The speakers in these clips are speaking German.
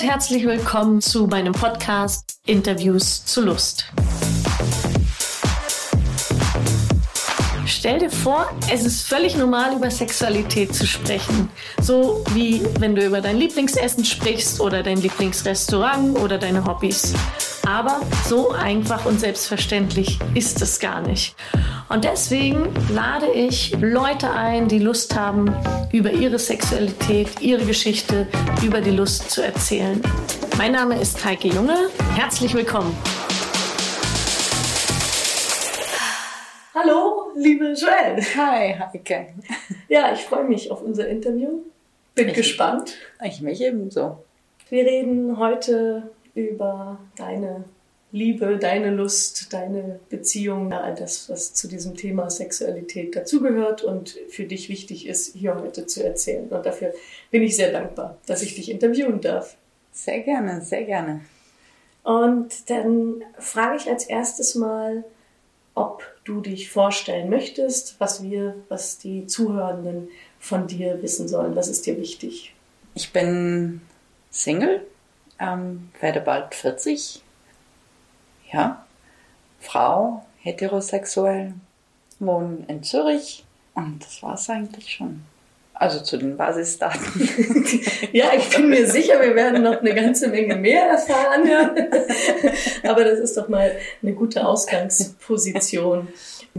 und herzlich willkommen zu meinem Podcast Interviews zu Lust. Stell dir vor, es ist völlig normal, über Sexualität zu sprechen. So wie wenn du über dein Lieblingsessen sprichst oder dein Lieblingsrestaurant oder deine Hobbys. Aber so einfach und selbstverständlich ist es gar nicht. Und deswegen lade ich Leute ein, die Lust haben, über ihre Sexualität, ihre Geschichte, über die Lust zu erzählen. Mein Name ist Heike Junge. Herzlich willkommen. Hallo, liebe Joelle. Hi, Heike. Ja, ich freue mich auf unser Interview. Bin ich, gespannt. Ich mich ebenso. Wir reden heute über deine Liebe, deine Lust, deine Beziehung, all das, was zu diesem Thema Sexualität dazugehört und für dich wichtig ist, hier heute zu erzählen. Und dafür bin ich sehr dankbar, dass ich dich interviewen darf. Sehr gerne, sehr gerne. Und dann frage ich als erstes mal, ob du dich vorstellen möchtest, was wir, was die Zuhörenden von dir wissen sollen. Was ist dir wichtig? Ich bin Single, ähm, werde bald 40, ja, Frau, heterosexuell, wohne in Zürich und das war es eigentlich schon. Also zu den Basisdaten. ja, ich bin mir sicher, wir werden noch eine ganze Menge mehr erfahren. Ja. Aber das ist doch mal eine gute Ausgangsposition,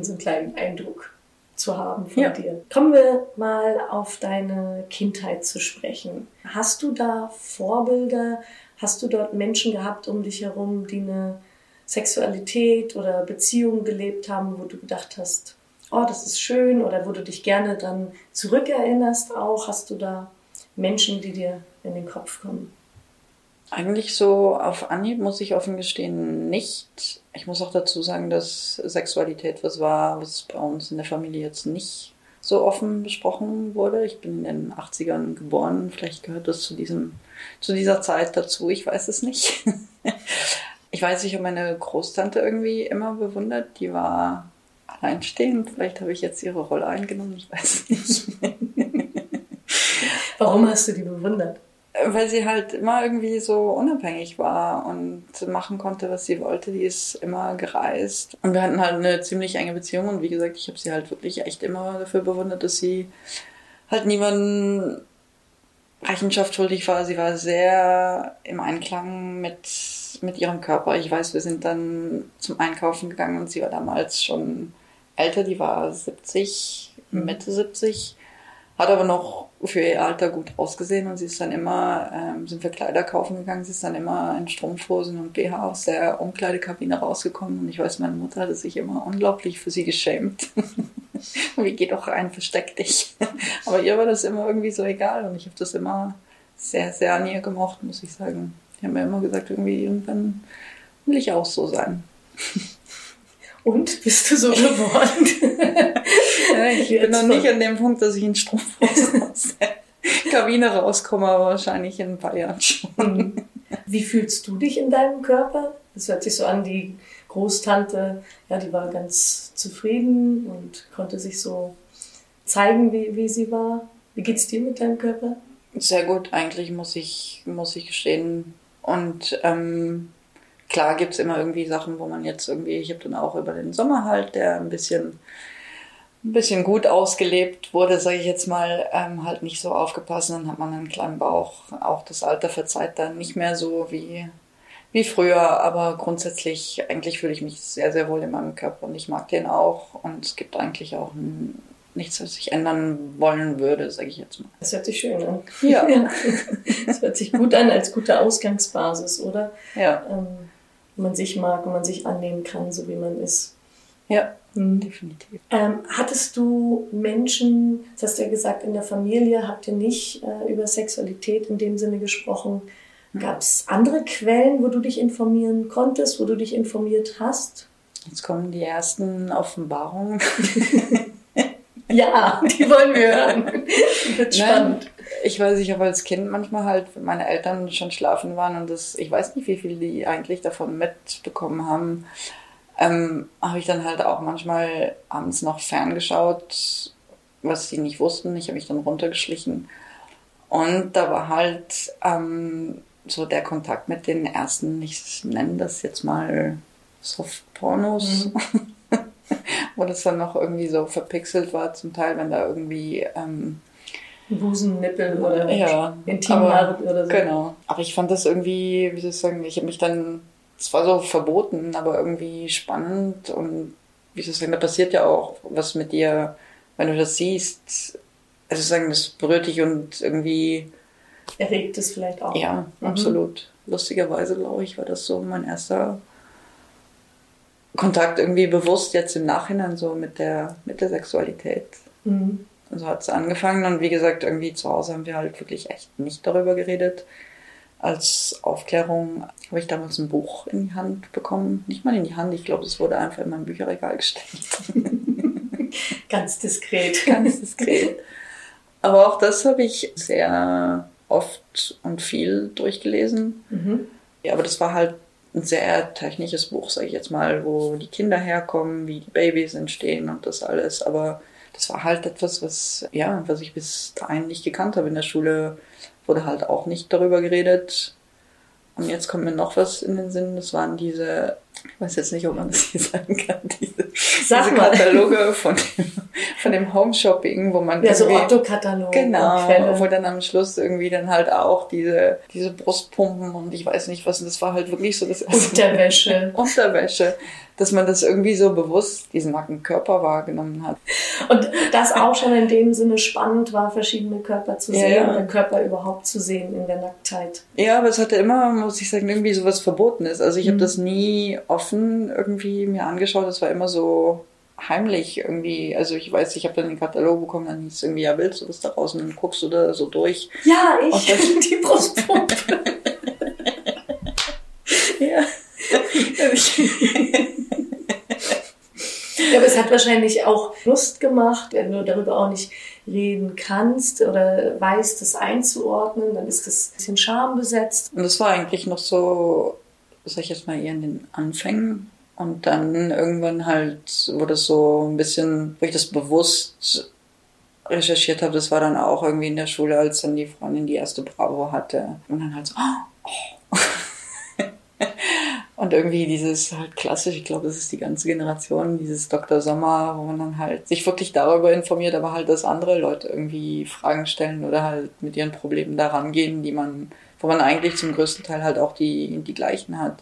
so einen kleinen Eindruck zu haben von ja. dir. Kommen wir mal auf deine Kindheit zu sprechen. Hast du da Vorbilder? Hast du dort Menschen gehabt um dich herum, die eine Sexualität oder Beziehungen gelebt haben, wo du gedacht hast, oh, das ist schön oder wo du dich gerne dann zurückerinnerst auch? Hast du da Menschen, die dir in den Kopf kommen? Eigentlich so auf Anhieb muss ich offen gestehen nicht. Ich muss auch dazu sagen, dass Sexualität was war, was bei uns in der Familie jetzt nicht so offen besprochen wurde. Ich bin in den 80ern geboren. Vielleicht gehört das zu diesem, zu dieser Zeit dazu. Ich weiß es nicht. Ich weiß, ich habe meine Großtante irgendwie immer bewundert. Die war alleinstehend. Vielleicht habe ich jetzt ihre Rolle eingenommen. Ich weiß nicht. Warum hast du die bewundert? Weil sie halt immer irgendwie so unabhängig war und machen konnte, was sie wollte. Die ist immer gereist. Und wir hatten halt eine ziemlich enge Beziehung. Und wie gesagt, ich habe sie halt wirklich echt immer dafür bewundert, dass sie halt niemanden Rechenschaft schuldig war. Sie war sehr im Einklang mit mit ihrem Körper. Ich weiß, wir sind dann zum Einkaufen gegangen und sie war damals schon älter, die war 70, mhm. Mitte 70, hat aber noch für ihr Alter gut ausgesehen und sie ist dann immer, ähm, sind wir Kleider kaufen gegangen, sie ist dann immer in Strumpfhosen und BH aus der Umkleidekabine rausgekommen und ich weiß, meine Mutter hatte sich immer unglaublich für sie geschämt. Wie geht doch rein, versteck dich. aber ihr war das immer irgendwie so egal und ich habe das immer sehr, sehr an ihr gemocht, muss ich sagen. Die haben mir immer gesagt, irgendwie irgendwann will ich auch so sein. Und bist du so geworden? ja, ich bin noch nicht an dem Punkt, dass ich in Strumpfhosen aus der Kabine rauskomme, aber wahrscheinlich in ein paar Jahren schon. Wie fühlst du dich in deinem Körper? Das hört sich so an, die Großtante, ja, die war ganz zufrieden und konnte sich so zeigen, wie, wie sie war. Wie geht's dir mit deinem Körper? Sehr gut, eigentlich muss ich, muss ich gestehen. Und ähm, klar gibt's immer irgendwie Sachen, wo man jetzt irgendwie, ich habe dann auch über den Sommer halt, der ein bisschen ein bisschen gut ausgelebt wurde, sage ich jetzt mal, ähm, halt nicht so aufgepasst. Dann hat man einen kleinen Bauch. Auch das Alter verzeiht dann nicht mehr so wie, wie früher. Aber grundsätzlich, eigentlich fühle ich mich sehr, sehr wohl in meinem Körper und ich mag den auch. Und es gibt eigentlich auch nichts, was ich ändern wollen würde, sage ich jetzt mal. Das hört sich schön an. Ja. Das hört sich gut an als gute Ausgangsbasis, oder? Ja. Ähm, man sich mag und man sich annehmen kann, so wie man ist. Ja, mhm. definitiv. Ähm, hattest du Menschen, das hast du ja gesagt, in der Familie habt ihr nicht äh, über Sexualität in dem Sinne gesprochen. Mhm. Gab es andere Quellen, wo du dich informieren konntest, wo du dich informiert hast? Jetzt kommen die ersten Offenbarungen. ja, die wollen wir hören. Wird spannend. Ich weiß, ich habe als Kind manchmal halt, wenn meine Eltern schon schlafen waren und das, ich weiß nicht, wie viel die eigentlich davon mitbekommen haben ähm, habe ich dann halt auch manchmal abends noch ferngeschaut, was sie nicht wussten. Ich habe mich dann runtergeschlichen. Und da war halt ähm, so der Kontakt mit den ersten, ich nenne das jetzt mal Softpornos, mhm. wo das dann noch irgendwie so verpixelt war, zum Teil, wenn da irgendwie ähm, Busennippel oder ja, Intimhaare oder so. Genau. Aber ich fand das irgendwie, wie soll ich sagen, ich habe mich dann, es war so verboten, aber irgendwie spannend und wie soll ich sagen, da passiert ja auch was mit dir, wenn du das siehst. Also sagen, das berührt dich und irgendwie erregt es vielleicht auch. Ja, mhm. absolut. Lustigerweise, glaube ich, war das so mein erster Kontakt irgendwie bewusst jetzt im Nachhinein so mit der, mit der Sexualität. Mhm. Und so hat es angefangen. Und wie gesagt, irgendwie zu Hause haben wir halt wirklich echt nicht darüber geredet. Als Aufklärung habe ich damals ein Buch in die Hand bekommen. Nicht mal in die Hand, ich glaube, es wurde einfach in mein Bücherregal gestellt. Ganz diskret. Ganz diskret. Aber auch das habe ich sehr oft und viel durchgelesen. Mhm. Ja, aber das war halt ein sehr technisches Buch, sage ich jetzt mal, wo die Kinder herkommen, wie die Babys entstehen und das alles. Aber das war halt etwas, was, ja, was ich bis dahin nicht gekannt habe. In der Schule wurde halt auch nicht darüber geredet. Und jetzt kommt mir noch was in den Sinn. Das waren diese, ich weiß jetzt nicht, ob man das hier sagen kann, diese, diese Kataloge von dem, von dem Home Shopping, wo man ja so Otto-Katalog genau, wo dann am Schluss irgendwie dann halt auch diese diese Brustpumpen und ich weiß nicht was. Und das war halt wirklich so das Unterwäsche, Unterwäsche dass man das irgendwie so bewusst diesen nackten Körper wahrgenommen hat. Und das auch schon in dem Sinne spannend war, verschiedene Körper zu sehen ja. oder Körper überhaupt zu sehen in der Nacktheit. Ja, aber es hatte immer, muss ich sagen, irgendwie so was Verbotenes. Also ich mhm. habe das nie offen irgendwie mir angeschaut. Es war immer so heimlich irgendwie. Also ich weiß, ich habe dann den Katalog bekommen, dann hieß es irgendwie, ja, willst du das da draußen, dann guckst du da so durch. Ja, ich, die Brustpumpe. ja. Ja, aber es hat wahrscheinlich auch Lust gemacht, wenn du darüber auch nicht reden kannst oder weißt, das einzuordnen, dann ist das ein bisschen schambesetzt. Und das war eigentlich noch so, sag ich jetzt mal, eher in den Anfängen. Und dann irgendwann halt wurde es so ein bisschen, wo ich das bewusst recherchiert habe, das war dann auch irgendwie in der Schule, als dann die Freundin die erste Bravo hatte. Und dann halt so, oh. Und irgendwie dieses halt klassisch, ich glaube, das ist die ganze Generation, dieses Dr. Sommer, wo man dann halt sich wirklich darüber informiert, aber halt, dass andere Leute irgendwie Fragen stellen oder halt mit ihren Problemen daran gehen, die man, wo man eigentlich zum größten Teil halt auch die, die gleichen hat.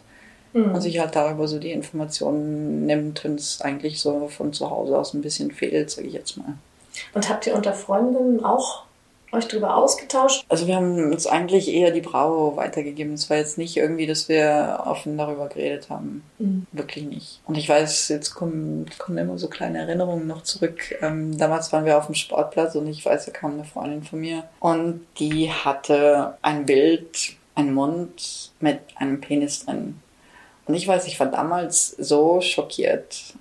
Mhm. Und sich halt darüber so die Informationen nimmt, wenn es eigentlich so von zu Hause aus ein bisschen fehlt, sage ich jetzt mal. Und habt ihr unter Freundinnen auch euch darüber ausgetauscht? Also wir haben uns eigentlich eher die Bravo weitergegeben. Es war jetzt nicht irgendwie, dass wir offen darüber geredet haben. Mhm. Wirklich nicht. Und ich weiß, jetzt kommen, kommen immer so kleine Erinnerungen noch zurück. Ähm, damals waren wir auf dem Sportplatz und ich weiß, da kam eine Freundin von mir und die hatte ein Bild, einen Mund mit einem Penis drin. Und ich weiß, ich war damals so schockiert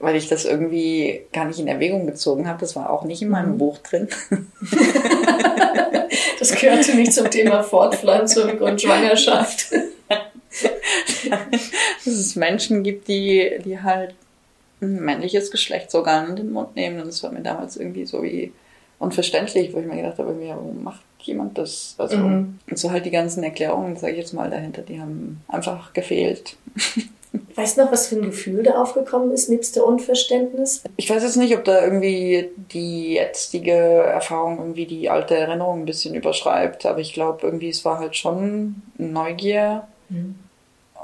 weil ich das irgendwie gar nicht in Erwägung gezogen habe. Das war auch nicht in meinem mhm. Buch drin. das gehörte nicht zum Thema Fortpflanzung und Schwangerschaft. Dass es Menschen gibt, die, die halt ein männliches Geschlechtsorgan in den Mund nehmen. Und das war mir damals irgendwie so wie unverständlich, wo ich mir gedacht habe, warum macht jemand das? Also, mhm. Und so halt die ganzen Erklärungen, sage ich jetzt mal, dahinter, die haben einfach gefehlt. Weißt du noch, was für ein Gefühl da aufgekommen ist, nebst der Unverständnis? Ich weiß jetzt nicht, ob da irgendwie die jetzige Erfahrung irgendwie die alte Erinnerung ein bisschen überschreibt, aber ich glaube irgendwie, es war halt schon Neugier. Mhm.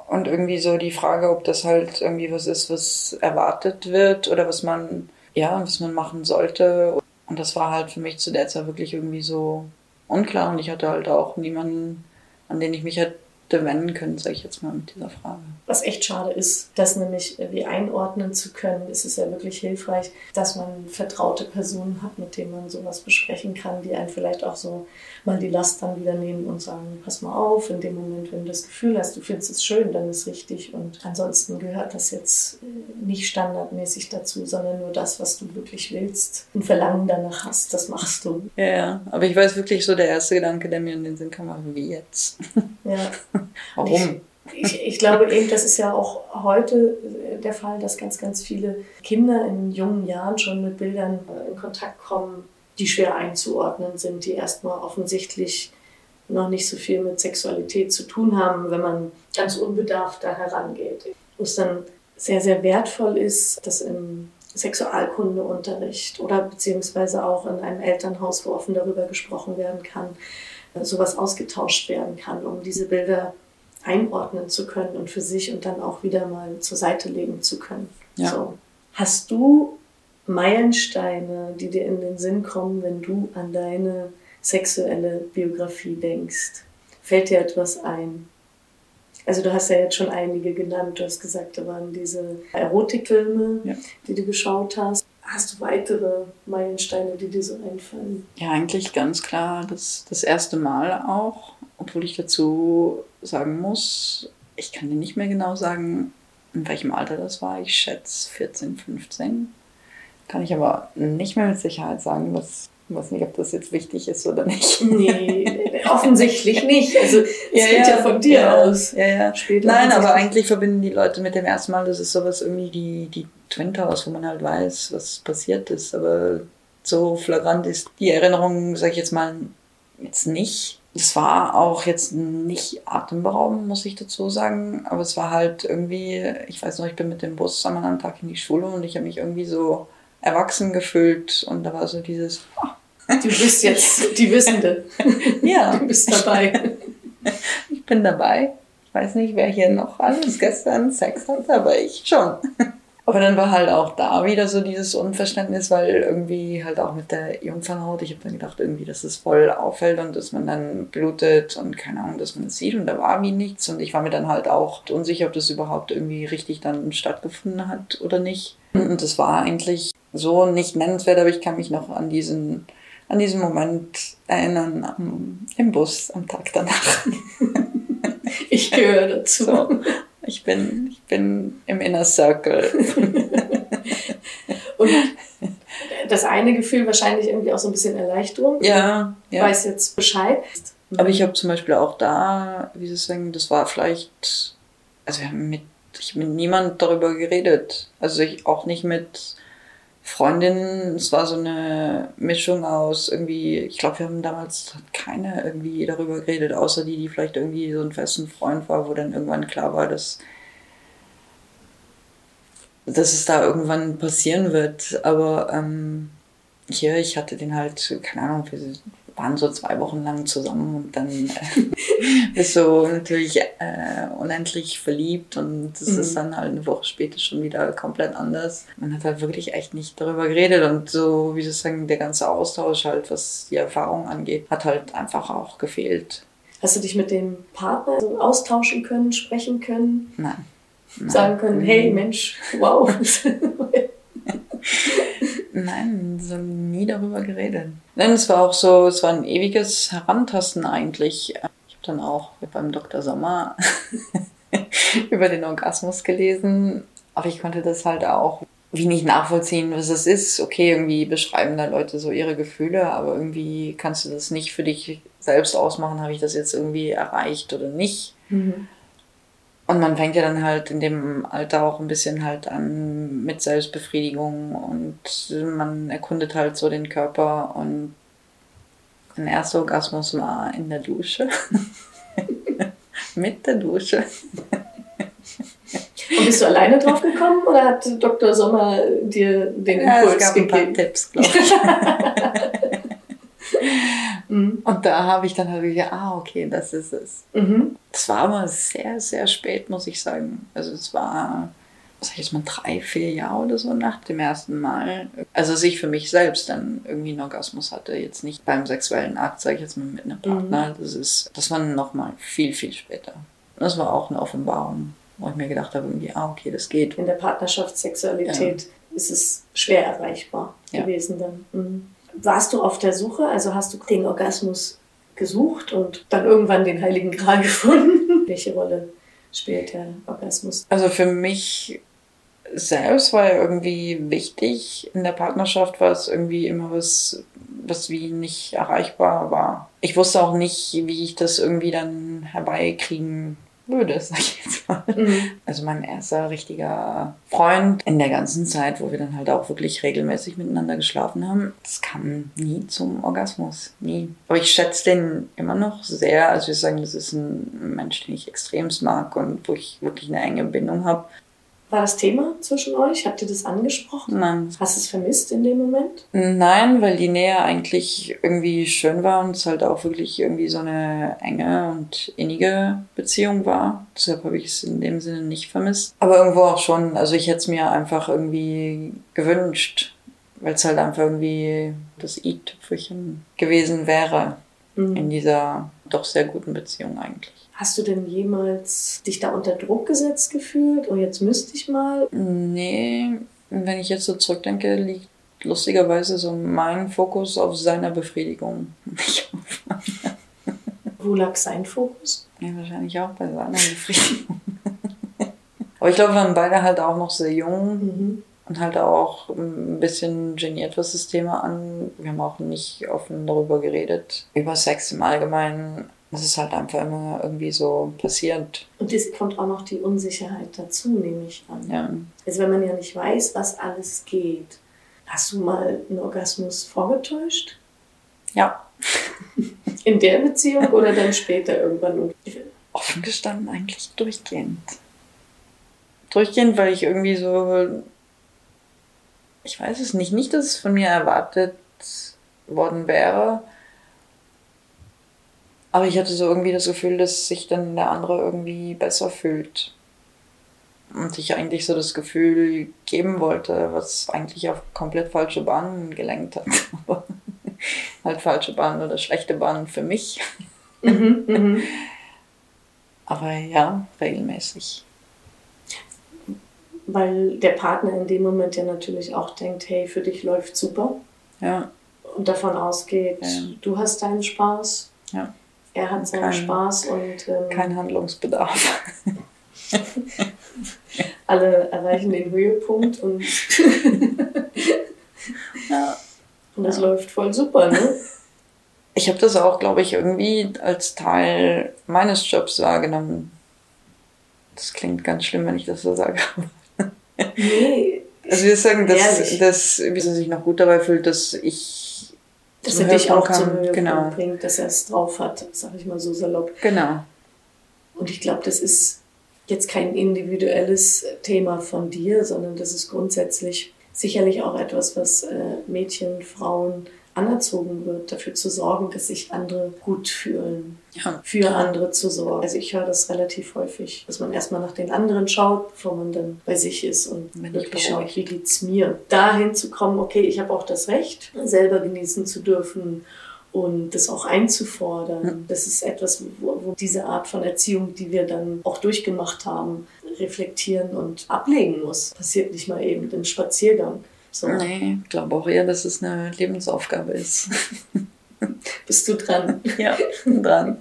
Und irgendwie so die Frage, ob das halt irgendwie was ist, was erwartet wird oder was man, ja, was man machen sollte. Und das war halt für mich zu der Zeit wirklich irgendwie so unklar und ich hatte halt auch niemanden, an den ich mich halt wenden können, sage ich jetzt mal mit dieser Frage. Was echt schade ist, das nämlich wie einordnen zu können, ist es ja wirklich hilfreich, dass man vertraute Personen hat, mit denen man sowas besprechen kann, die einen vielleicht auch so mal die Last dann wieder nehmen und sagen, pass mal auf, in dem Moment, wenn du das Gefühl hast, du findest es schön, dann ist richtig und ansonsten gehört das jetzt äh, nicht standardmäßig dazu, sondern nur das, was du wirklich willst und Verlangen danach hast, das machst du. Ja, ja. aber ich weiß wirklich so, der erste Gedanke, der mir in den Sinn kam, war, wie jetzt? Ja. Warum? Ich, ich, glaube eben, das ist ja auch heute äh, der Fall, dass ganz, ganz viele Kinder in jungen Jahren schon mit Bildern in Kontakt kommen, die schwer einzuordnen sind, die erstmal offensichtlich noch nicht so viel mit Sexualität zu tun haben, wenn man ganz unbedarft da herangeht. Wo es dann sehr, sehr wertvoll ist, dass im Sexualkundeunterricht oder beziehungsweise auch in einem Elternhaus, wo offen darüber gesprochen werden kann, sowas ausgetauscht werden kann, um diese Bilder einordnen zu können und für sich und dann auch wieder mal zur Seite legen zu können. Ja. So. Hast du Meilensteine, die dir in den Sinn kommen, wenn du an deine sexuelle Biografie denkst? Fällt dir etwas ein? Also du hast ja jetzt schon einige genannt. Du hast gesagt, da waren diese Erotikfilme, ja. die du geschaut hast. Hast du weitere Meilensteine, die dir so einfallen? Ja, eigentlich ganz klar das, das erste Mal auch. Obwohl ich dazu sagen muss, ich kann dir nicht mehr genau sagen, in welchem Alter das war. Ich schätze 14, 15. Kann ich aber nicht mehr mit Sicherheit sagen, was ich weiß nicht, ob das jetzt wichtig ist oder nicht. Nee, offensichtlich nicht. Also es ja, geht ja, ja von dir ja, aus. Ja, ja. Später Nein, aber eigentlich verbinden die Leute mit dem ersten Mal, das ist sowas irgendwie die, die Twin Towers, wo man halt weiß, was passiert ist. Aber so flagrant ist die Erinnerung, sag ich jetzt mal, jetzt nicht. Es war auch jetzt nicht atemberaubend, muss ich dazu sagen. Aber es war halt irgendwie, ich weiß noch, ich bin mit dem Bus am anderen Tag in die Schule und ich habe mich irgendwie so erwachsen gefühlt und da war so dieses. Oh. Du bist jetzt die Wissende. ja. Du bist dabei. Ich bin dabei. Ich weiß nicht, wer hier noch alles gestern Sex hat, aber ich schon. Aber dann war halt auch da wieder so dieses Unverständnis, weil irgendwie halt auch mit der Jungfernhaut, ich habe dann gedacht irgendwie, dass es voll auffällt und dass man dann blutet und keine Ahnung, dass man es sieht und da war wie nichts und ich war mir dann halt auch unsicher, ob das überhaupt irgendwie richtig dann stattgefunden hat oder nicht. Und das war eigentlich so nicht nennenswert, aber ich kann mich noch an diesen, an diesen Moment erinnern am, im Bus am Tag danach. Ich gehöre dazu. So, ich, bin, ich bin im Inner Circle. Und das eine Gefühl wahrscheinlich irgendwie auch so ein bisschen Erleichterung. Ja, ja. weiß jetzt Bescheid. Aber ich habe zum Beispiel auch da, wie Sie sagen, das war vielleicht, also wir haben mit, ich habe mit niemand darüber geredet. Also ich auch nicht mit Freundin, es war so eine Mischung aus irgendwie, ich glaube, wir haben damals keine irgendwie darüber geredet, außer die, die vielleicht irgendwie so ein festen Freund war, wo dann irgendwann klar war, dass, dass es da irgendwann passieren wird. Aber ähm, hier, ich hatte den halt, keine Ahnung, wir waren so zwei Wochen lang zusammen und dann äh, bist du natürlich äh, unendlich verliebt und es mhm. ist dann halt eine Woche später schon wieder komplett anders. Man hat halt wirklich echt nicht darüber geredet und so, wie Sie sagen, der ganze Austausch halt, was die Erfahrung angeht, hat halt einfach auch gefehlt. Hast du dich mit dem Partner austauschen können, sprechen können? Nein. Nein. Sagen können, hey Mensch, wow. Nein, so nie darüber geredet. Nein, es war auch so, es war ein ewiges Herantasten eigentlich. Ich habe dann auch beim Dr. Sommer über den Orgasmus gelesen, aber ich konnte das halt auch wie nicht nachvollziehen, was es ist. Okay, irgendwie beschreiben da Leute so ihre Gefühle, aber irgendwie kannst du das nicht für dich selbst ausmachen, habe ich das jetzt irgendwie erreicht oder nicht. Mhm. Und man fängt ja dann halt in dem Alter auch ein bisschen halt an mit Selbstbefriedigung und man erkundet halt so den Körper und mein erster Orgasmus war in der Dusche. mit der Dusche. Und bist du alleine drauf gekommen oder hat Dr. Sommer dir den Impuls ja, es gab gegeben? Ein paar Tipps, glaube ich. Mhm. Und da habe ich dann halt gesagt, ah, okay, das ist es. Mhm. Das war aber sehr, sehr spät, muss ich sagen. Also es war, was sag ich jetzt mal, drei, vier Jahre oder so nach dem ersten Mal. Also dass ich für mich selbst dann irgendwie einen Orgasmus hatte. Jetzt nicht beim sexuellen Akt, sage ich jetzt mal, mit einem Partner. Mhm. Das ist, das war nochmal viel, viel später. Das war auch eine Offenbarung, wo ich mir gedacht habe, irgendwie, ah, okay, das geht. In der Partnerschaftssexualität ja. ist es schwer erreichbar ja. gewesen dann. Mhm. Warst du auf der Suche? Also hast du den Orgasmus gesucht und dann irgendwann den Heiligen Gral gefunden? Welche Rolle spielt der Orgasmus? Also für mich selbst war er irgendwie wichtig. In der Partnerschaft war es irgendwie immer was, was wie nicht erreichbar war. Ich wusste auch nicht, wie ich das irgendwie dann herbeikriegen würde, sag ich jetzt mal. Mhm. Also mein erster richtiger Freund in der ganzen Zeit, wo wir dann halt auch wirklich regelmäßig miteinander geschlafen haben, das kam nie zum Orgasmus. Nie. Aber ich schätze den immer noch sehr. Also ich sagen, das ist ein Mensch, den ich extremst mag und wo ich wirklich eine enge Bindung habe. War das Thema zwischen euch? Habt ihr das angesprochen? Nein. Hast du es vermisst in dem Moment? Nein, weil die Nähe eigentlich irgendwie schön war und es halt auch wirklich irgendwie so eine enge und innige Beziehung war. Deshalb habe ich es in dem Sinne nicht vermisst. Aber irgendwo auch schon. Also ich hätte es mir einfach irgendwie gewünscht, weil es halt einfach irgendwie das i-Tüpfelchen gewesen wäre mhm. in dieser doch sehr guten Beziehung eigentlich. Hast du denn jemals dich da unter Druck gesetzt gefühlt? Oh, jetzt müsste ich mal? Nee, wenn ich jetzt so zurückdenke, liegt lustigerweise so mein Fokus auf seiner Befriedigung. Wo lag sein Fokus? Ja, wahrscheinlich auch bei seiner Befriedigung. Aber ich glaube, wir waren beide halt auch noch sehr jung mhm. und halt auch ein bisschen geniert, was das Thema an. Wir haben auch nicht offen darüber geredet. Über Sex im Allgemeinen das ist halt einfach immer irgendwie so passiert. Und es kommt auch noch die Unsicherheit dazu, nehme ich an. Ja. Also wenn man ja nicht weiß, was alles geht. Hast du mal einen Orgasmus vorgetäuscht? Ja. In der Beziehung oder dann später irgendwann? Offen gestanden eigentlich durchgehend. Durchgehend, weil ich irgendwie so, ich weiß es nicht, nicht, dass es von mir erwartet worden wäre, aber ich hatte so irgendwie das Gefühl, dass sich dann der andere irgendwie besser fühlt. Und ich eigentlich so das Gefühl geben wollte, was eigentlich auf komplett falsche Bahnen gelenkt hat. Aber halt falsche Bahnen oder schlechte Bahnen für mich. Mhm, mhm. Aber ja, regelmäßig. Weil der Partner in dem Moment ja natürlich auch denkt, hey, für dich läuft super. Ja. Und davon ausgeht, ja. du hast deinen Spaß. Ja er hat seinen kein, Spaß und. Ähm, kein Handlungsbedarf. alle erreichen den Höhepunkt und. ja. Und das ja. läuft voll super, ne? Ich habe das auch, glaube ich, irgendwie als Teil meines Jobs wahrgenommen. Das klingt ganz schlimm, wenn ich das so sage. nee. Also wir sagen, dass, dass wie sie sich noch gut dabei fühlt, dass ich dass er dich auch zum Höhepunkt genau. bringt, dass er es drauf hat, sag ich mal so salopp. Genau. Und ich glaube, das ist jetzt kein individuelles Thema von dir, sondern das ist grundsätzlich sicherlich auch etwas, was äh, Mädchen, Frauen anerzogen wird, dafür zu sorgen, dass sich andere gut fühlen, ja. für andere zu sorgen. Also ich höre das relativ häufig, dass man erstmal nach den anderen schaut, bevor man dann bei sich ist und Wenn wirklich schaut, wie geht's mir. Dahin zu kommen, okay, ich habe auch das Recht, selber genießen zu dürfen und das auch einzufordern. Ja. Das ist etwas, wo, wo, diese Art von Erziehung, die wir dann auch durchgemacht haben, reflektieren und ablegen muss. Passiert nicht mal eben im Spaziergang. So. Nee, ich glaube auch eher, dass es eine Lebensaufgabe ist. Bist du dran? Ja, dran.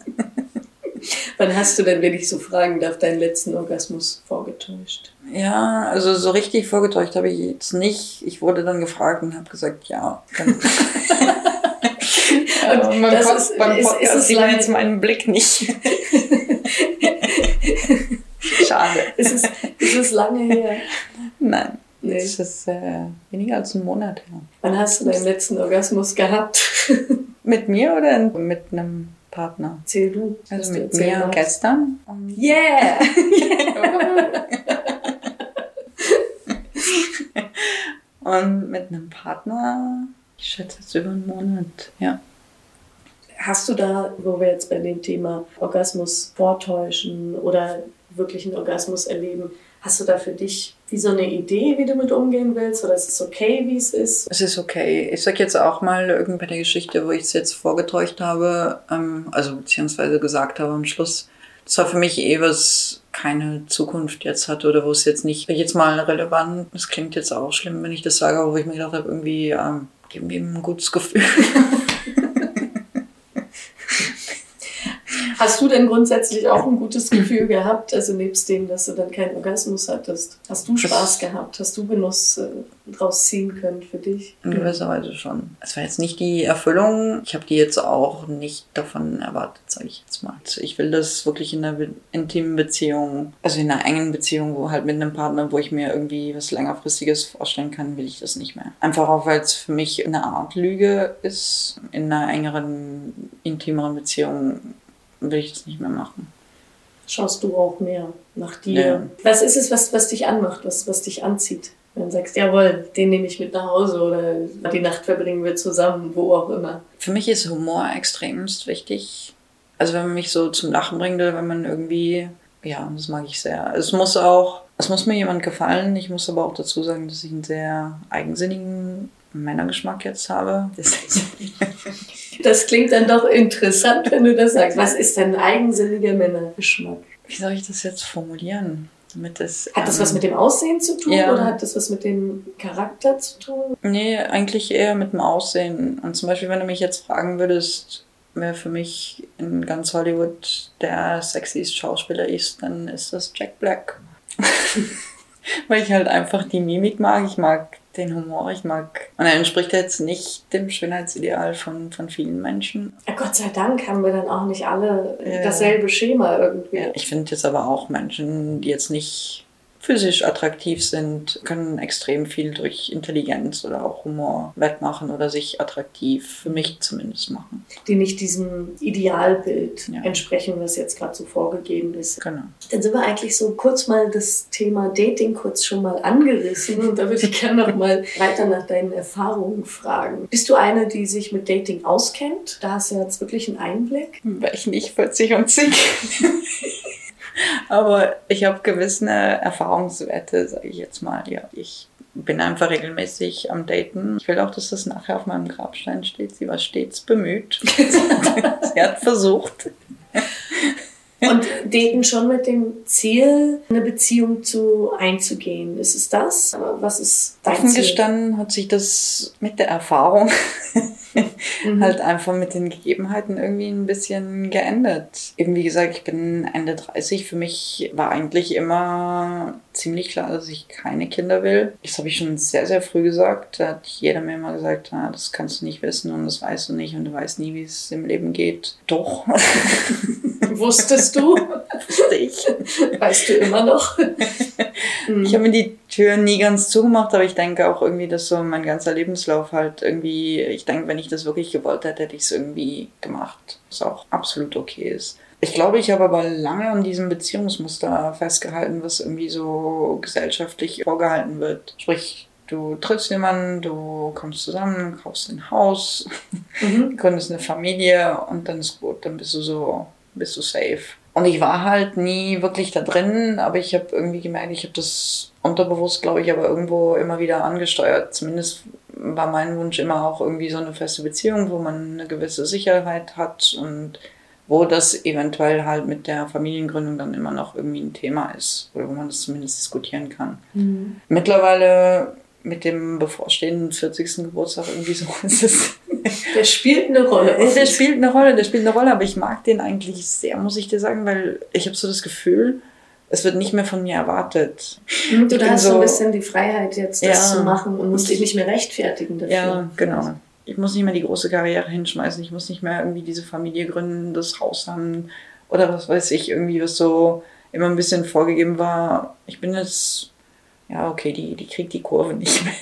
Wann hast du denn, wenn ich so fragen darf, deinen letzten Orgasmus vorgetäuscht? Ja, also so richtig vorgetäuscht habe ich jetzt nicht. Ich wurde dann gefragt und habe gesagt, ja. Aber man das kommt ist, beim Podcast ist, ist sieht man jetzt meinen Blick nicht. Schade. Ist es, ist es lange her? Nein. Nee. Das ist äh, weniger als ein Monat her. Wann hast du deinen letzten Orgasmus gehabt? mit mir oder mit einem Partner? Erzähl du. Also mit mir hast. gestern. Yeah! Und mit einem Partner, ich schätze jetzt über einen Monat, ja. Hast du da, wo wir jetzt bei dem Thema Orgasmus vortäuschen oder wirklich einen Orgasmus erleben, Hast du da für dich wie so eine Idee, wie du mit umgehen willst? Oder ist es okay, wie es ist? Es ist okay. Ich sag jetzt auch mal irgendeine Geschichte, wo ich es jetzt vorgetäuscht habe, ähm, also beziehungsweise gesagt habe am Schluss. Das war für mich eh was keine Zukunft jetzt hat oder wo es jetzt nicht jetzt mal relevant. Das klingt jetzt auch schlimm, wenn ich das sage, aber wo ich mir gedacht habe, irgendwie ähm, geben ihm ein gutes Gefühl. Hast du denn grundsätzlich auch ein gutes Gefühl gehabt? Also nebst dem, dass du dann keinen Orgasmus hattest, hast du Spaß gehabt? Hast du Genuss äh, draus ziehen können für dich? In gewisser Weise schon. Es war jetzt nicht die Erfüllung. Ich habe die jetzt auch nicht davon erwartet, sage ich jetzt mal. Also ich will das wirklich in einer intimen Beziehung, also in einer engen Beziehung, wo halt mit einem Partner, wo ich mir irgendwie was längerfristiges vorstellen kann, will ich das nicht mehr. Einfach auch, weil es für mich eine Art Lüge ist. In einer engeren, intimeren Beziehung will ich das nicht mehr machen. Schaust du auch mehr nach dir? Ja. Was ist es, was, was dich anmacht, was, was dich anzieht? Wenn du sagst, jawohl, den nehme ich mit nach Hause oder die Nacht verbringen wir zusammen, wo auch immer. Für mich ist Humor extremst wichtig. Also wenn man mich so zum Lachen bringt oder wenn man irgendwie, ja, das mag ich sehr. Es muss auch, es muss mir jemand gefallen. Ich muss aber auch dazu sagen, dass ich einen sehr eigensinnigen Männergeschmack jetzt habe. Das Das klingt dann doch interessant, wenn du das sagst. Was ist denn ein eigensinniger Männergeschmack? Wie soll ich das jetzt formulieren? Damit das, Hat das ähm, was mit dem Aussehen zu tun ja. oder hat das was mit dem Charakter zu tun? Nee, eigentlich eher mit dem Aussehen. Und zum Beispiel, wenn du mich jetzt fragen würdest, wer für mich in ganz Hollywood der sexiest Schauspieler ist, dann ist das Jack Black. Weil ich halt einfach die Mimik mag, ich mag den Humor, ich mag. Und er entspricht jetzt nicht dem Schönheitsideal von, von vielen Menschen. Ja, Gott sei Dank haben wir dann auch nicht alle Ja. dasselbe Schema irgendwie. Ich finde jetzt aber auch Menschen, die jetzt nicht physisch attraktiv sind, können extrem viel durch Intelligenz oder auch Humor wettmachen oder sich attraktiv, für mich zumindest machen. Die nicht diesem Idealbild Ja. entsprechen, was jetzt gerade so vorgegeben ist. Genau. Dann sind wir eigentlich so kurz mal das Thema Dating kurz schon mal angerissen und da würde ich gerne noch mal weiter nach deinen Erfahrungen fragen. Bist du eine, die sich mit Dating auskennt? Da hast du jetzt wirklich einen Einblick. Weil ich nicht 40 und Single Aber ich habe gewisse Erfahrungswerte, sage ich jetzt mal. Ja, ich bin einfach regelmäßig am Daten. Ich will auch, dass das nachher auf meinem Grabstein steht. Sie war stets bemüht. Sie hat versucht. Und daten schon mit dem Ziel, eine Beziehung zu einzugehen. Ist es das? Was ist dein Offen Ziel? gestanden hat sich das mit der Erfahrung Mhm. halt einfach mit den Gegebenheiten irgendwie ein bisschen geändert. Eben wie gesagt, ich bin Ende 30. Für mich war eigentlich immer ziemlich klar, dass ich keine Kinder will. Das habe ich schon sehr, sehr früh gesagt. Da hat jeder mir immer gesagt, ah, das kannst du nicht wissen und das weißt du nicht und du weißt nie, wie es im Leben geht. Doch, Wusstest du? wusste ich. Weißt du immer noch? Ich habe mir die Tür nie ganz zugemacht, aber ich denke auch irgendwie, dass so mein ganzer Lebenslauf halt irgendwie, ich denke, wenn ich das wirklich gewollt hätte, hätte ich es irgendwie gemacht, was auch absolut okay ist. Ich glaube, ich habe aber lange an diesem Beziehungsmuster festgehalten, was irgendwie so gesellschaftlich vorgehalten wird. Sprich, du triffst jemanden, du kommst zusammen, kaufst ein Haus, Mhm. gründest eine Familie und dann ist gut, dann bist du so, bist du safe. Und ich war halt nie wirklich da drin, aber ich habe irgendwie gemerkt, ich habe das unterbewusst, glaube ich, aber irgendwo immer wieder angesteuert. Zumindest war mein Wunsch immer auch irgendwie so eine feste Beziehung, wo man eine gewisse Sicherheit hat und wo das eventuell halt mit der Familiengründung dann immer noch irgendwie ein Thema ist oder wo man das zumindest diskutieren kann. Mhm. Mittlerweile mit dem bevorstehenden 40. Geburtstag irgendwie so ist es Der spielt eine Rolle. Der spielt eine Rolle, der spielt eine Rolle, aber ich mag den eigentlich sehr, muss ich dir sagen, weil ich habe so das Gefühl, es wird nicht mehr von mir erwartet. Du hast so ein bisschen die Freiheit, jetzt das Ja. zu machen und musst dich ich- nicht mehr rechtfertigen dafür. Ja, genau. Ich muss nicht mehr die große Karriere hinschmeißen, ich muss nicht mehr irgendwie diese Familie gründen, das Haus haben oder was weiß ich, irgendwie was so immer ein bisschen vorgegeben war. Ich bin jetzt, ja, okay, die, die kriegt die Kurve nicht mehr.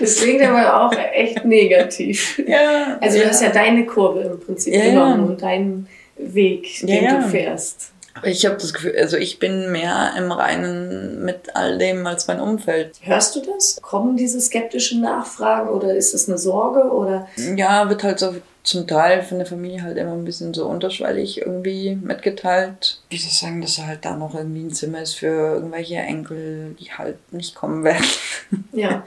Das klingt aber auch echt negativ. Ja, Also du hast ja deine Kurve im Prinzip Ja, genommen und deinen Weg, den du fährst. Ich habe das Gefühl, also ich bin mehr im Reinen mit all dem als mein Umfeld. Hörst du das? Kommen diese skeptischen Nachfragen oder ist das eine Sorge oder Ja, wird halt so zum Teil von der Familie halt immer ein bisschen so unterschwellig irgendwie mitgeteilt. Wie soll ich sagen, dass halt da noch irgendwie ein Zimmer ist für irgendwelche Enkel, die halt nicht kommen werden. ja?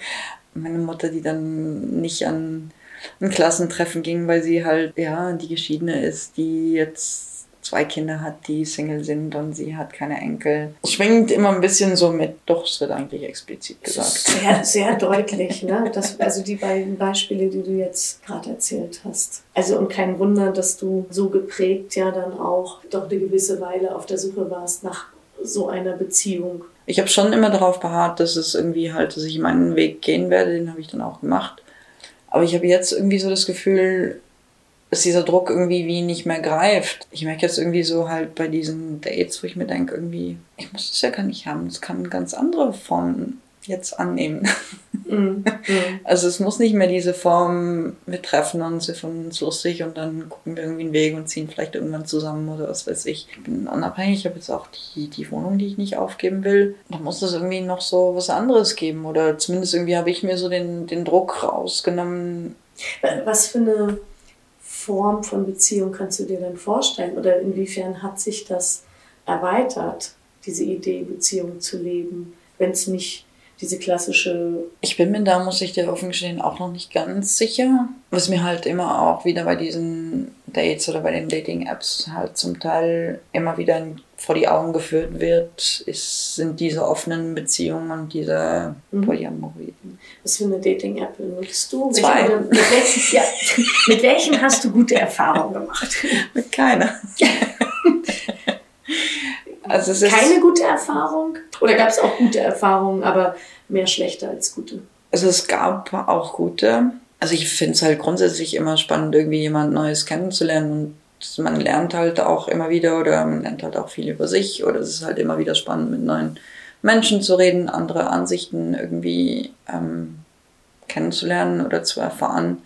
Meine Mutter, die dann nicht an ein Klassentreffen ging, weil sie halt, ja, die Geschiedene ist, die jetzt zwei Kinder hat, die Single sind und sie hat keine Enkel. Es schwingt immer ein bisschen so mit, doch, es wird eigentlich explizit gesagt. Sehr, sehr deutlich, ne? Das, also die beiden Beispiele, die du jetzt gerade erzählt hast. Also und kein Wunder, dass du so geprägt ja dann auch doch eine gewisse Weile auf der Suche warst nach so einer Beziehung. Ich habe schon immer darauf beharrt, dass es irgendwie halt, dass ich meinen Weg gehen werde, den habe ich dann auch gemacht. Aber ich habe jetzt irgendwie so das Gefühl, dass dieser Druck irgendwie wie nicht mehr greift. Ich merke jetzt irgendwie so halt bei diesen Dates, wo ich mir denke, irgendwie, ich muss das ja gar nicht haben. Es kann ganz andere Formen jetzt annehmen. Mm, Also es muss nicht mehr diese Form, wir treffen uns, wir finden uns lustig und dann gucken wir irgendwie einen Weg und ziehen vielleicht irgendwann zusammen oder was weiß ich. Ich bin unabhängig, ich habe jetzt auch die, die Wohnung, die ich nicht aufgeben will. Da muss es irgendwie noch so was anderes geben oder zumindest irgendwie habe ich mir so den, den Druck rausgenommen. Was für eine Form von Beziehung kannst du dir denn vorstellen? Oder inwiefern hat sich das erweitert, diese Idee, Beziehung zu leben, wenn es nicht diese klassische. Ich bin mir da, muss ich dir offen gestehen, auch noch nicht ganz sicher. Was mir halt immer auch wieder bei diesen Dates oder bei den Dating-Apps halt zum Teil immer wieder vor die Augen geführt wird, ist, sind diese offenen Beziehungen und diese mhm. Polyamorie. Was für eine Dating-App benutzt du? Zwei. Welche, mit, welchen, ja, mit welchen hast du gute Erfahrungen gemacht? Mit keiner. also Keine gute Erfahrung? Oder gab es auch gute Erfahrungen, aber mehr schlechte als gute? Also es gab auch gute. Also ich finde es halt grundsätzlich immer spannend, irgendwie jemand Neues kennenzulernen und man lernt halt auch immer wieder oder man lernt halt auch viel über sich oder es ist halt immer wieder spannend, mit neuen Menschen zu reden, andere Ansichten irgendwie ähm, kennenzulernen oder zu erfahren.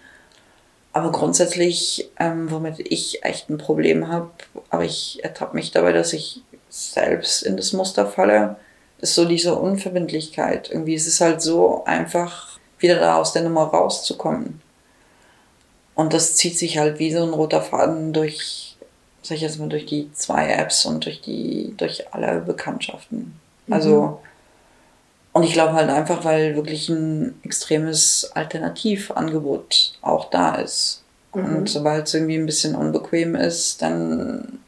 Aber grundsätzlich, ähm, womit ich echt ein Problem habe, aber ich ertappe mich dabei, dass ich selbst in das Muster falle, ist so diese Unverbindlichkeit. Irgendwie ist es halt so einfach, wieder da aus der Nummer rauszukommen. Und das zieht sich halt wie so ein roter Faden durch, sag ich jetzt mal, durch die zwei Apps und durch die, durch alle Bekanntschaften. Mhm. Also, und ich glaube halt einfach, weil wirklich ein extremes Alternativangebot auch da ist. Mhm. Und sobald es irgendwie ein bisschen unbequem ist, dann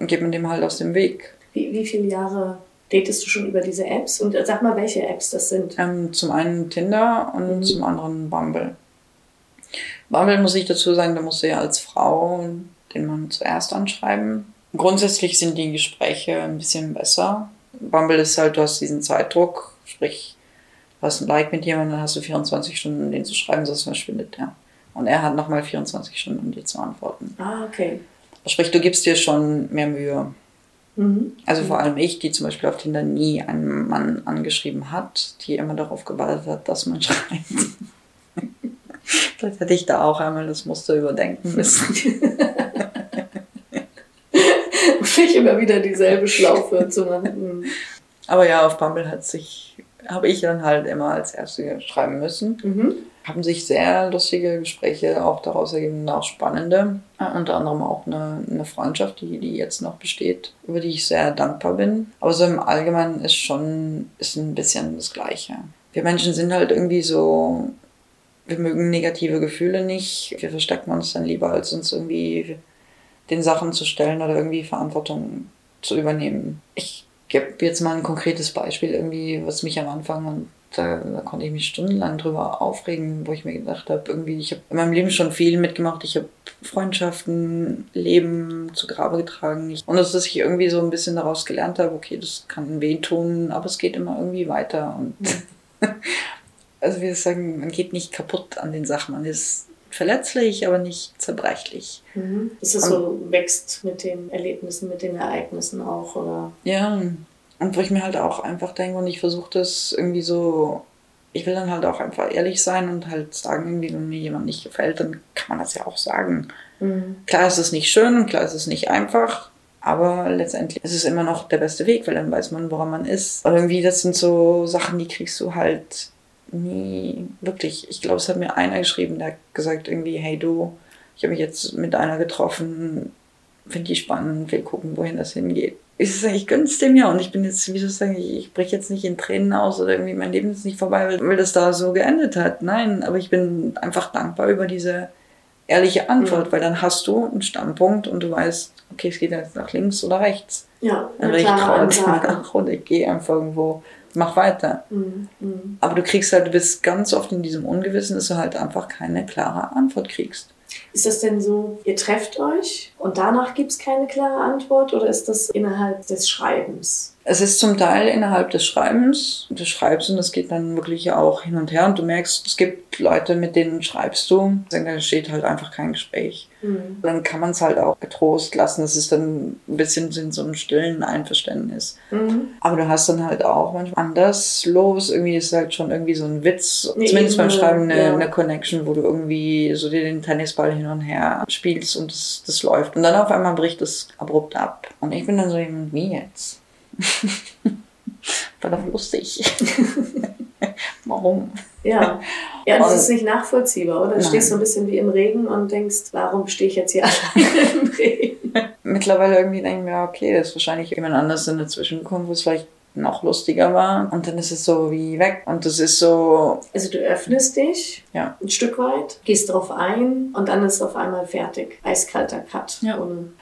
geht man dem halt aus dem Weg. Wie, wie viele Jahre datest du schon über diese Apps? Und sag mal, welche Apps das sind. Ähm, zum einen Tinder und mhm. zum anderen Bumble. Bumble muss ich dazu sagen, da musst du ja als Frau den Mann zuerst anschreiben. Grundsätzlich sind die Gespräche ein bisschen besser. Bumble ist halt, du hast diesen Zeitdruck, sprich, du hast ein Like mit jemandem, dann hast du 24 Stunden, um den zu schreiben, sonst verschwindet der. Und er hat nochmal 24 Stunden, um dir zu antworten. Ah, okay. Sprich, du gibst dir schon mehr Mühe. Mhm. Also vor allem ich, die zum Beispiel auf Tinder nie einen Mann angeschrieben hat, die immer darauf gewartet hat, dass man schreibt. Vielleicht hätte ich da auch einmal das Muster überdenken müssen. Nicht immer wieder dieselbe Schlaufe zu machen. Aber ja, auf Bumble hat sich, habe ich dann halt immer als Erste schreiben müssen. Mhm haben sich sehr lustige Gespräche auch daraus ergeben, auch spannende. Äh, unter anderem auch eine, eine Freundschaft, die, die jetzt noch besteht, über die ich sehr dankbar bin. Aber so im Allgemeinen ist schon ist ein bisschen das Gleiche. Wir Menschen sind halt irgendwie so, wir mögen negative Gefühle nicht. Wir verstecken uns dann lieber, als uns irgendwie den Sachen zu stellen oder irgendwie Verantwortung zu übernehmen. Ich gebe jetzt mal ein konkretes Beispiel, irgendwie, was mich am Anfang da, da, konnte ich mich stundenlang drüber aufregen, wo ich mir gedacht habe, irgendwie, ich habe in meinem Leben schon viel mitgemacht. Ich habe Freundschaften, Leben zu Grabe getragen. Und dass ich irgendwie so ein bisschen daraus gelernt habe, okay, das kann wehtun, aber es geht immer irgendwie weiter. Und also wie ich sagen, man geht nicht kaputt an den Sachen. Man ist verletzlich, aber nicht zerbrechlich. Mhm. Ist das so, wächst mit den Erlebnissen, mit den Ereignissen auch, oder? Ja, und wo ich mir halt auch einfach denke und ich versuche das irgendwie so, ich will dann halt auch einfach ehrlich sein und halt sagen, irgendwie, wenn mir jemand nicht gefällt, dann kann man das ja auch sagen. Mhm. Klar ist es nicht schön und klar ist es nicht einfach, aber letztendlich ist es immer noch der beste Weg, weil dann weiß man, woran man ist. Und irgendwie, das sind so Sachen, die kriegst du halt nie wirklich. Ich glaube, es hat mir einer geschrieben, der hat gesagt irgendwie, hey du, ich habe mich jetzt mit einer getroffen, finde die spannend, will gucken, wohin das hingeht ich sage, ich gönn's dem ja und ich bin jetzt, wie soll ich sagen, ich, ich breche jetzt nicht in Tränen aus oder irgendwie mein Leben ist nicht vorbei, weil, weil das da so geendet hat. Nein, aber ich bin einfach dankbar über diese ehrliche Antwort, mhm. weil dann hast du einen Standpunkt und du weißt, okay, es geht jetzt nach links oder rechts. Ja, eine ich traue nach oder ich gehe einfach irgendwo, mach weiter. Mhm. Aber du kriegst halt, du bist ganz oft in diesem Ungewissen, dass du halt einfach keine klare Antwort kriegst. Ist das denn so, ihr trefft euch und danach gibt es keine klare Antwort oder ist das innerhalb des Schreibens? Es ist zum Teil innerhalb des Schreibens, des Schreibens und es geht dann wirklich auch hin und her und du merkst, es gibt Leute, mit denen schreibst du, da steht halt einfach kein Gespräch. Mhm. Dann kann man es halt auch getrost lassen. Das ist dann ein bisschen in so einem stillen Einverständnis. Mhm. Aber du hast dann halt auch manchmal anders los. Irgendwie ist halt schon irgendwie so ein Witz, nee, zumindest beim Schreiben eine, ja. eine, Connection, wo du irgendwie so dir den Tennisball hin und her spielst und das, das läuft. Und dann auf einmal bricht es abrupt ab. Und ich bin dann so eben, wie jetzt? War doch lustig. warum? Ja, ja das und, ist nicht nachvollziehbar, oder? Du nein. stehst so ein bisschen wie im Regen und denkst, warum stehe ich jetzt hier alleine im Regen? Mittlerweile irgendwie denke ich mir, okay, das ist wahrscheinlich jemand anders in dazwischen gekommen, wo es vielleicht noch lustiger war. Und dann ist es so wie weg. Und das ist so. Also du öffnest dich ja. ein Stück weit, gehst drauf ein und dann ist es auf einmal fertig. Eiskalter Cut. Ja.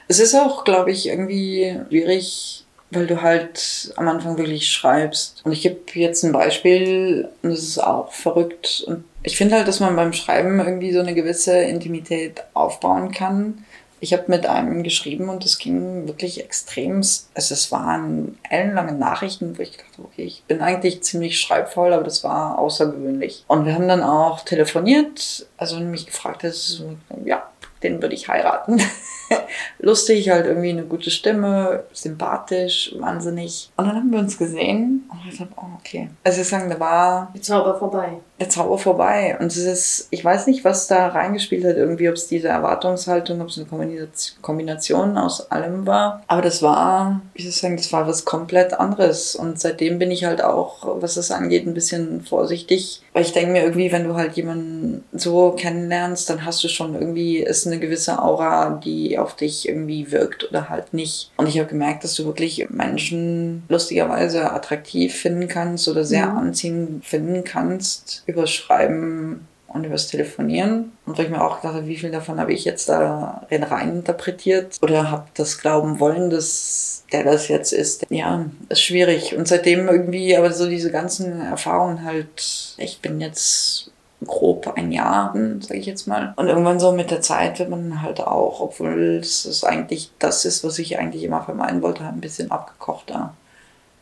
Es ist auch, glaube ich, irgendwie schwierig, weil du halt am Anfang wirklich schreibst. Und ich gebe jetzt ein Beispiel, und das ist auch verrückt. Und ich finde halt, dass man beim Schreiben irgendwie so eine gewisse Intimität aufbauen kann. Ich habe mit einem geschrieben und es ging wirklich extrem. Also es waren ellenlange Nachrichten, wo ich dachte, okay, ich bin eigentlich ziemlich schreibvoll, aber das war außergewöhnlich. Und wir haben dann auch telefoniert, also mich gefragt hat, ja, den würde ich heiraten. lustig, halt irgendwie eine gute Stimme, sympathisch, wahnsinnig. Und dann haben wir uns gesehen und ich dachte, oh, okay. Also ich sagen, da war... Der Zauber vorbei. Der Zauber vorbei. Und es ist, ich weiß nicht, was da reingespielt hat, irgendwie, ob es diese Erwartungshaltung, ob es eine Kombination aus allem war. Aber das war, wie soll ich sagen, das war was komplett anderes. Und seitdem bin ich halt auch, was das angeht, ein bisschen vorsichtig. Weil ich denke mir irgendwie, wenn du halt jemanden so kennenlernst, dann hast du schon irgendwie, ist eine gewisse Aura, die auf dich irgendwie wirkt oder halt nicht. Und ich habe gemerkt, dass du wirklich Menschen lustigerweise attraktiv finden kannst oder sehr mhm. anziehend finden kannst über Schreiben und übers Telefonieren. Und wo ich mir auch gedacht habe, wie viel davon habe ich jetzt da rein interpretiert oder habe das glauben wollen, dass der das jetzt ist. Ja, ist schwierig. Und seitdem irgendwie, aber so diese ganzen Erfahrungen halt, ich bin jetzt grob ein Jahr, sage ich jetzt mal. Und irgendwann so mit der Zeit wird man halt auch, obwohl es eigentlich das ist, was ich eigentlich immer vermeiden wollte, ein bisschen abgekochter.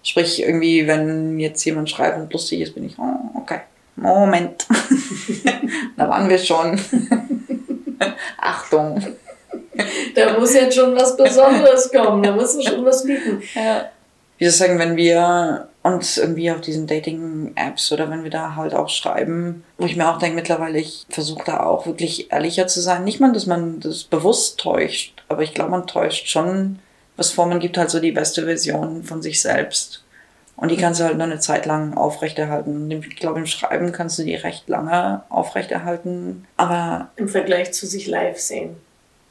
Sprich, irgendwie, wenn jetzt jemand schreibt und lustig ist, bin ich, oh, okay, Moment. da waren wir schon. Achtung. Da muss jetzt schon was Besonderes kommen, da muss schon was bieten. Ja. Wie soll ich sagen, wenn wir uns irgendwie auf diesen Dating-Apps oder wenn wir da halt auch schreiben, wo ich mir auch denke, mittlerweile, ich versuche da auch wirklich ehrlicher zu sein. Nicht mal, dass man das bewusst täuscht, aber ich glaube, man täuscht schon was vor. Man gibt halt so die beste Version von sich selbst. Und die kannst du halt nur eine Zeit lang aufrechterhalten. Ich glaube, im Schreiben kannst du die recht lange aufrechterhalten. Aber. Im Vergleich zu sich live sehen.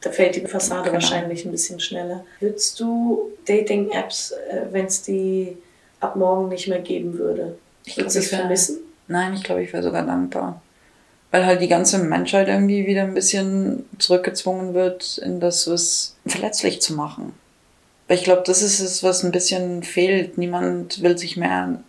Da fällt die Fassade genau. wahrscheinlich ein bisschen schneller. Würdest du Dating-Apps, äh, wenn es die ab morgen nicht mehr geben würde. Ich glaube, ich vermissen? Nein, ich glaube, ich wäre sogar dankbar. Weil halt die ganze Menschheit irgendwie wieder ein bisschen zurückgezwungen wird, in das, was verletzlich zu machen. Weil ich glaube, das ist es, was ein bisschen fehlt. Niemand will sich mehr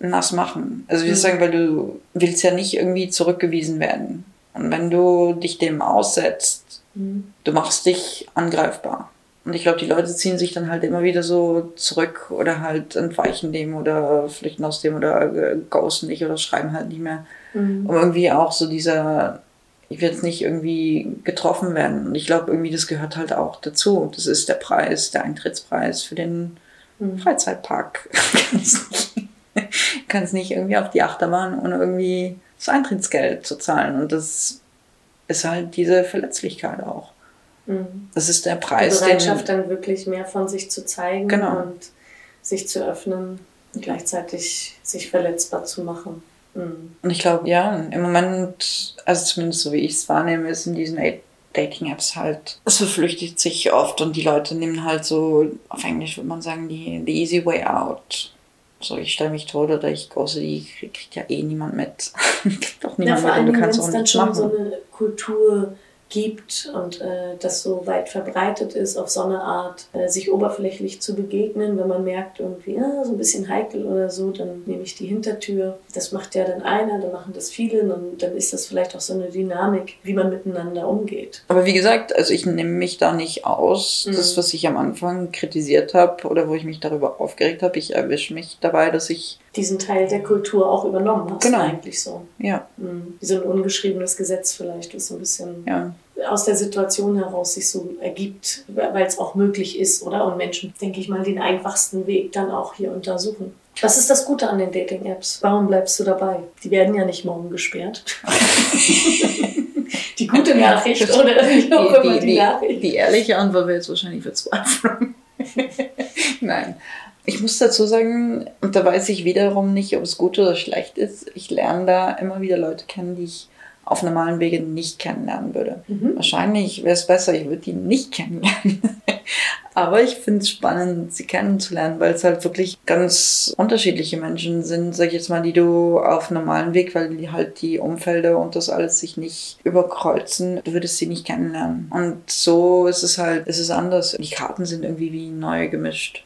nass machen. Also wie mhm. sagen, weil du willst ja nicht irgendwie zurückgewiesen werden. Und wenn du dich dem aussetzt, mhm. du machst dich angreifbar. Und ich glaube, die Leute ziehen sich dann halt immer wieder so zurück oder halt entweichen dem oder flüchten aus dem oder ghosten nicht oder schreiben halt nicht mehr. Mhm. Um irgendwie auch so dieser, ich will jetzt nicht irgendwie getroffen werden. Und ich glaube, irgendwie das gehört halt auch dazu. Das ist der Preis, der Eintrittspreis für den mhm. Freizeitpark. kannst nicht irgendwie auf die Achterbahn, ohne irgendwie das Eintrittsgeld zu zahlen. Und das ist halt diese Verletzlichkeit auch. Mhm. Das ist der Preis. Die Bereitschaft, den, dann wirklich mehr von sich zu zeigen genau. und sich zu öffnen und gleichzeitig sich verletzbar zu machen. Mhm. Und ich glaube, ja, im Moment, also zumindest so wie ich es wahrnehme, ist in diesen Dating-Apps halt, es verflüchtigt sich oft und die Leute nehmen halt so, auf Englisch würde man sagen, die, the easy way out. So, ich stelle mich tot oder ich große, die kriegt ja eh niemand mit. kriegt auch niemand ja, mit und du kannst auch nichts machen. so eine Kultur gibt und äh, das so weit verbreitet ist, auf so eine Art äh, sich oberflächlich zu begegnen. Wenn man merkt, irgendwie ah, so ein bisschen heikel oder so, dann nehme ich die Hintertür. Das macht ja dann einer, dann machen das viele und dann ist das vielleicht auch so eine Dynamik, wie man miteinander umgeht. Aber wie gesagt, also ich nehme mich da nicht aus. Mhm. Das, was ich am Anfang kritisiert habe oder wo ich mich darüber aufgeregt habe, ich erwische mich dabei, dass ich diesen Teil der Kultur auch übernommen hast. Genau. Eigentlich so. Ja. Mhm. Wie so ein ungeschriebenes Gesetz vielleicht, was so ein bisschen ja. aus der Situation heraus sich so ergibt, weil es auch möglich ist, oder? Und Menschen, denke ich mal, den einfachsten Weg dann auch hier untersuchen. Was ist das Gute an den Dating-Apps? Warum bleibst du dabei? Die werden ja nicht morgen gesperrt. die gute Nachricht oder wie auch die, immer die, die Nachricht. Die ehrliche Antwort wäre jetzt wahrscheinlich Verzweiflung. Nein. Ich muss dazu sagen, und da weiß ich wiederum nicht, ob es gut oder schlecht ist. Ich lerne da immer wieder Leute kennen, die ich auf normalen Wege nicht kennenlernen würde. Mhm. Wahrscheinlich wäre es besser, ich würde die nicht kennenlernen. Aber ich finde es spannend, sie kennenzulernen, weil es halt wirklich ganz unterschiedliche Menschen sind, sag ich jetzt mal, die du auf normalen Weg, weil die halt die Umfelder und das alles sich nicht überkreuzen, du würdest sie nicht kennenlernen. Und so ist es halt, es ist anders. Die Karten sind irgendwie wie neu gemischt.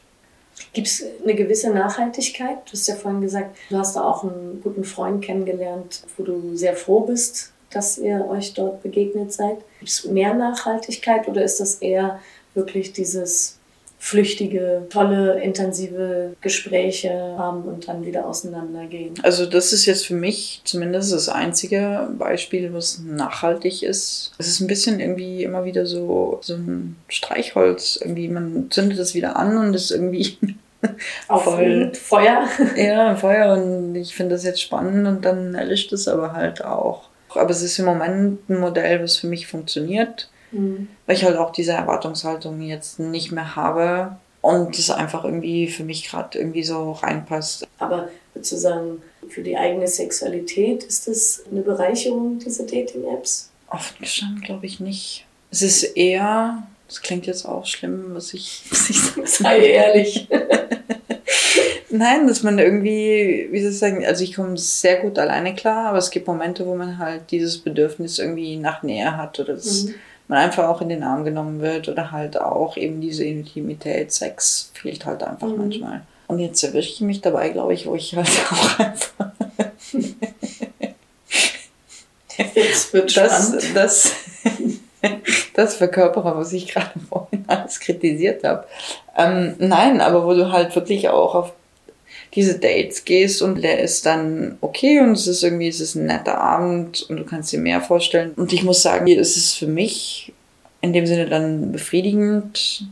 Gibt es eine gewisse Nachhaltigkeit? Du hast ja vorhin gesagt, du hast da auch einen guten Freund kennengelernt, wo du sehr froh bist, dass ihr euch dort begegnet seid. Gibt es mehr Nachhaltigkeit oder ist das eher wirklich dieses flüchtige, tolle, intensive Gespräche haben und dann wieder auseinandergehen. Also das ist jetzt für mich zumindest das einzige Beispiel, was nachhaltig ist. Es ist ein bisschen irgendwie immer wieder so, so ein Streichholz. Irgendwie, man zündet es wieder an und ist irgendwie auf voll Feuer. Ja, Feuer und ich finde das jetzt spannend und dann erlischt es aber halt auch. Aber es ist im Moment ein Modell, was für mich funktioniert Mhm. Weil ich halt auch diese Erwartungshaltung jetzt nicht mehr habe und es einfach irgendwie für mich gerade irgendwie so reinpasst. Aber sozusagen für die eigene Sexualität ist das eine Bereicherung, diese Dating-Apps? Offen gestanden glaube ich nicht. Es ist eher, das klingt jetzt auch schlimm, was ich, was ich sage. Sei ehrlich. Nein, dass man irgendwie, wie soll ich sagen, also ich komme sehr gut alleine klar, aber es gibt Momente, wo man halt dieses Bedürfnis irgendwie nach Nähe hat oder das. Mhm man einfach auch in den Arm genommen wird oder halt auch eben diese Intimität, Sex fehlt halt einfach mhm. manchmal. Und jetzt erwische ich mich dabei, glaube ich, wo ich halt auch einfach. Jetzt wird das, das, das verkörpere, was ich gerade vorhin alles kritisiert habe. Ähm, nein, aber wo du halt wirklich auch auf diese Dates gehst und der ist dann okay und es ist irgendwie, es ist ein netter Abend und du kannst dir mehr vorstellen. Und ich muss sagen, es ist für mich in dem Sinne dann befriedigend,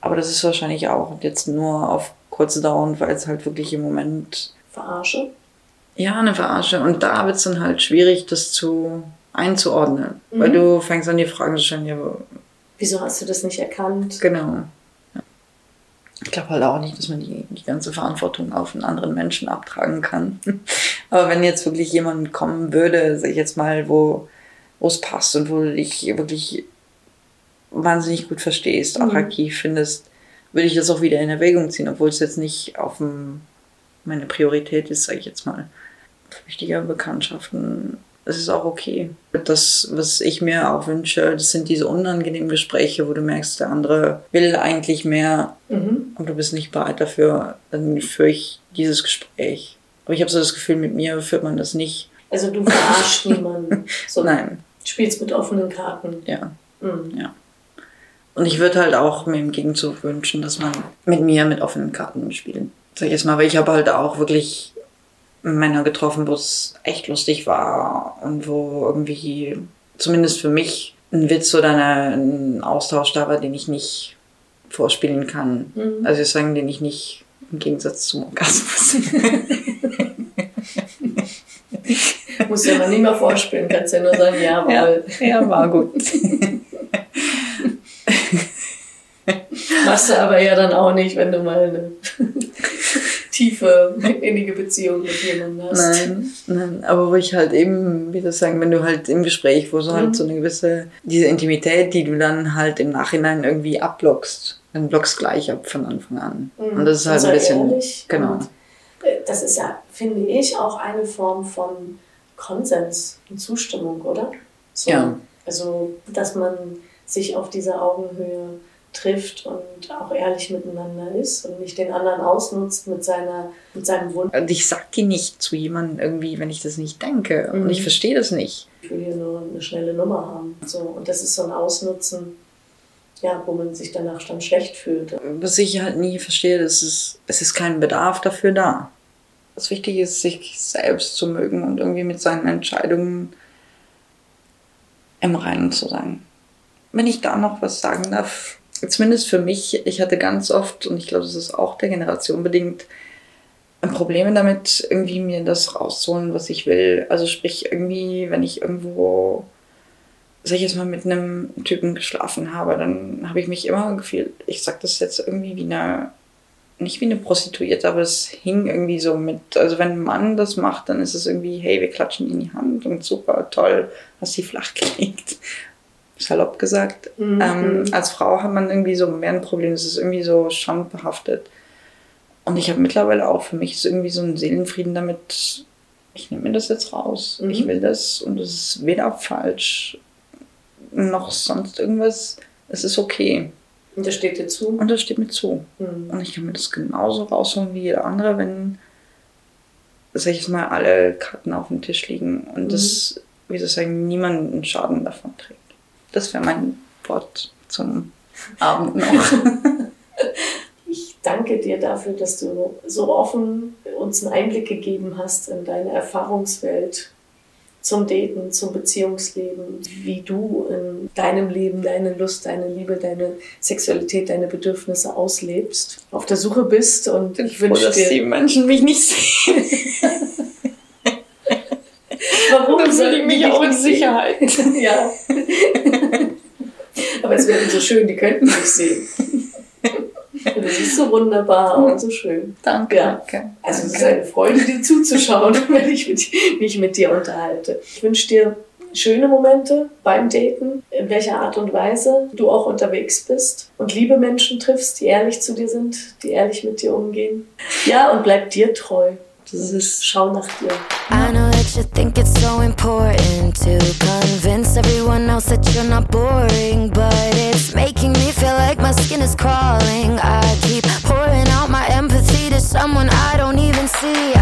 aber das ist wahrscheinlich auch jetzt nur auf kurze Dauer und weil es halt wirklich im Moment. Verarsche? Ja, eine Verarsche. Und da wird es dann halt schwierig, das zu einzuordnen. Mhm. Weil du fängst an, die Fragen zu stellen, ja, Wieso hast du das nicht erkannt? Genau. Ich glaube halt auch nicht, dass man die, die ganze Verantwortung auf einen anderen Menschen abtragen kann. Aber wenn jetzt wirklich jemand kommen würde, sag ich jetzt mal, wo es passt und wo du dich wirklich wahnsinnig gut verstehst, mhm. attraktiv findest, würde ich das auch wieder in Erwägung ziehen, obwohl es jetzt nicht auf dem, meine Priorität ist, sage ich jetzt mal. Wichtige Bekanntschaften es ist auch okay. Das, was ich mir auch wünsche, das sind diese unangenehmen Gespräche, wo du merkst, der andere will eigentlich mehr mhm. und du bist nicht bereit dafür. Dann führe ich dieses Gespräch. Aber ich habe so das Gefühl, mit mir führt man das nicht. Also du verarschst niemanden. So, Nein. Spielst mit offenen Karten. Ja. Mhm. ja. Und ich würde halt auch mir im Gegenzug wünschen, dass man mit mir mit offenen Karten spielt. Sag ich jetzt mal, weil ich habe halt auch wirklich Männer getroffen, wo es echt lustig war und wo irgendwie, zumindest für mich, ein Witz oder eine, ein Austausch da war, den ich nicht vorspielen kann. Mhm. Also ich sagen, den ich nicht im Gegensatz zum Orgasmus. Muss ja noch nie mal vorspielen, kannst ja nur sagen, jawohl. Ja, ja war gut. Machst du aber ja dann auch nicht, wenn du mal eine tiefe, innige Beziehung mit jemandem hast. Nein, nein, aber wo ich halt eben, wie das sagen, wenn du halt im Gespräch, wo so halt mhm. so eine gewisse, diese Intimität, die du dann halt im Nachhinein irgendwie abblockst, dann blockst gleich ab von Anfang an. Mhm. Und das ist halt also ein bisschen, ehrlich. genau. Und äh, das ist ja, finde ich, auch eine Form von Konsens und Zustimmung, oder? So. Ja. Also, dass man sich auf dieser Augenhöhe trifft und auch ehrlich miteinander ist und nicht den anderen ausnutzt mit, seiner, mit seinem Wunsch. Und ich sag die nicht zu jemandem irgendwie, wenn ich das nicht denke. Mhm. Und ich verstehe das nicht. Ich will hier nur eine schnelle Nummer haben. So, und das ist so ein Ausnutzen, ja, wo man sich danach dann schlecht fühlt. Was ich halt nie verstehe, das ist, es ist kein Bedarf dafür da. Das Wichtige ist, sich selbst zu mögen und irgendwie mit seinen Entscheidungen im Reinen zu sein. Wenn ich da noch was sagen darf, zumindest für mich, ich hatte ganz oft, und ich glaube, das ist auch der Generation bedingt, Probleme damit, irgendwie mir das rauszuholen, was ich will. Also sprich, irgendwie, wenn ich irgendwo, sag ich jetzt mal, mit einem Typen geschlafen habe, dann habe ich mich immer gefühlt, ich sag das jetzt irgendwie wie eine, nicht wie eine Prostituierte, aber es hing irgendwie so mit, also wenn ein Mann das macht, dann ist es irgendwie, hey, wir klatschen in die Hand und super, toll, hast sie flach gelegt salopp gesagt. Mhm. Ähm, als Frau hat man irgendwie so mehr ein Problem, es ist irgendwie so schambehaftet. Und ich habe mittlerweile auch für mich so irgendwie so einen Seelenfrieden damit, ich nehme mir das jetzt raus. Mhm. Ich will das und es ist weder falsch noch sonst irgendwas. Es ist okay. Und das steht dir zu? Und das steht mir zu. Mhm. Und ich kann mir das genauso rausholen wie jeder andere, wenn, sag ich mal, alle Karten auf dem Tisch liegen und mhm. das, wie soll ich sagen, niemanden Schaden davon trägt. Das wäre mein Wort zum Abend noch. Ich danke dir dafür, dass du so offen uns einen Einblick gegeben hast in deine Erfahrungswelt zum Daten, zum Beziehungsleben, wie du in deinem Leben deine Lust, deine Liebe, deine Sexualität, deine Bedürfnisse auslebst, auf der Suche bist und ich wünsche dir, dass die Menschen mich nicht sehen. Ich mich auch in Sicherheit. ja. Aber es wäre so schön, die könnten mich sehen. Du siehst so wunderbar und so schön. Danke. Ja. danke. Also es ist eine Freude, dir zuzuschauen, wenn ich mit, mich mit dir unterhalte. Ich wünsche dir schöne Momente beim Daten, in welcher Art und Weise du auch unterwegs bist und liebe Menschen triffst, die ehrlich zu dir sind, die ehrlich mit dir umgehen. Ja, und bleib dir treu. Das ist, schau nach dir. should think it's so important to convince everyone else that you're not boring. But it's making me feel like my skin is crawling. I keep pouring out my empathy to someone I don't even see.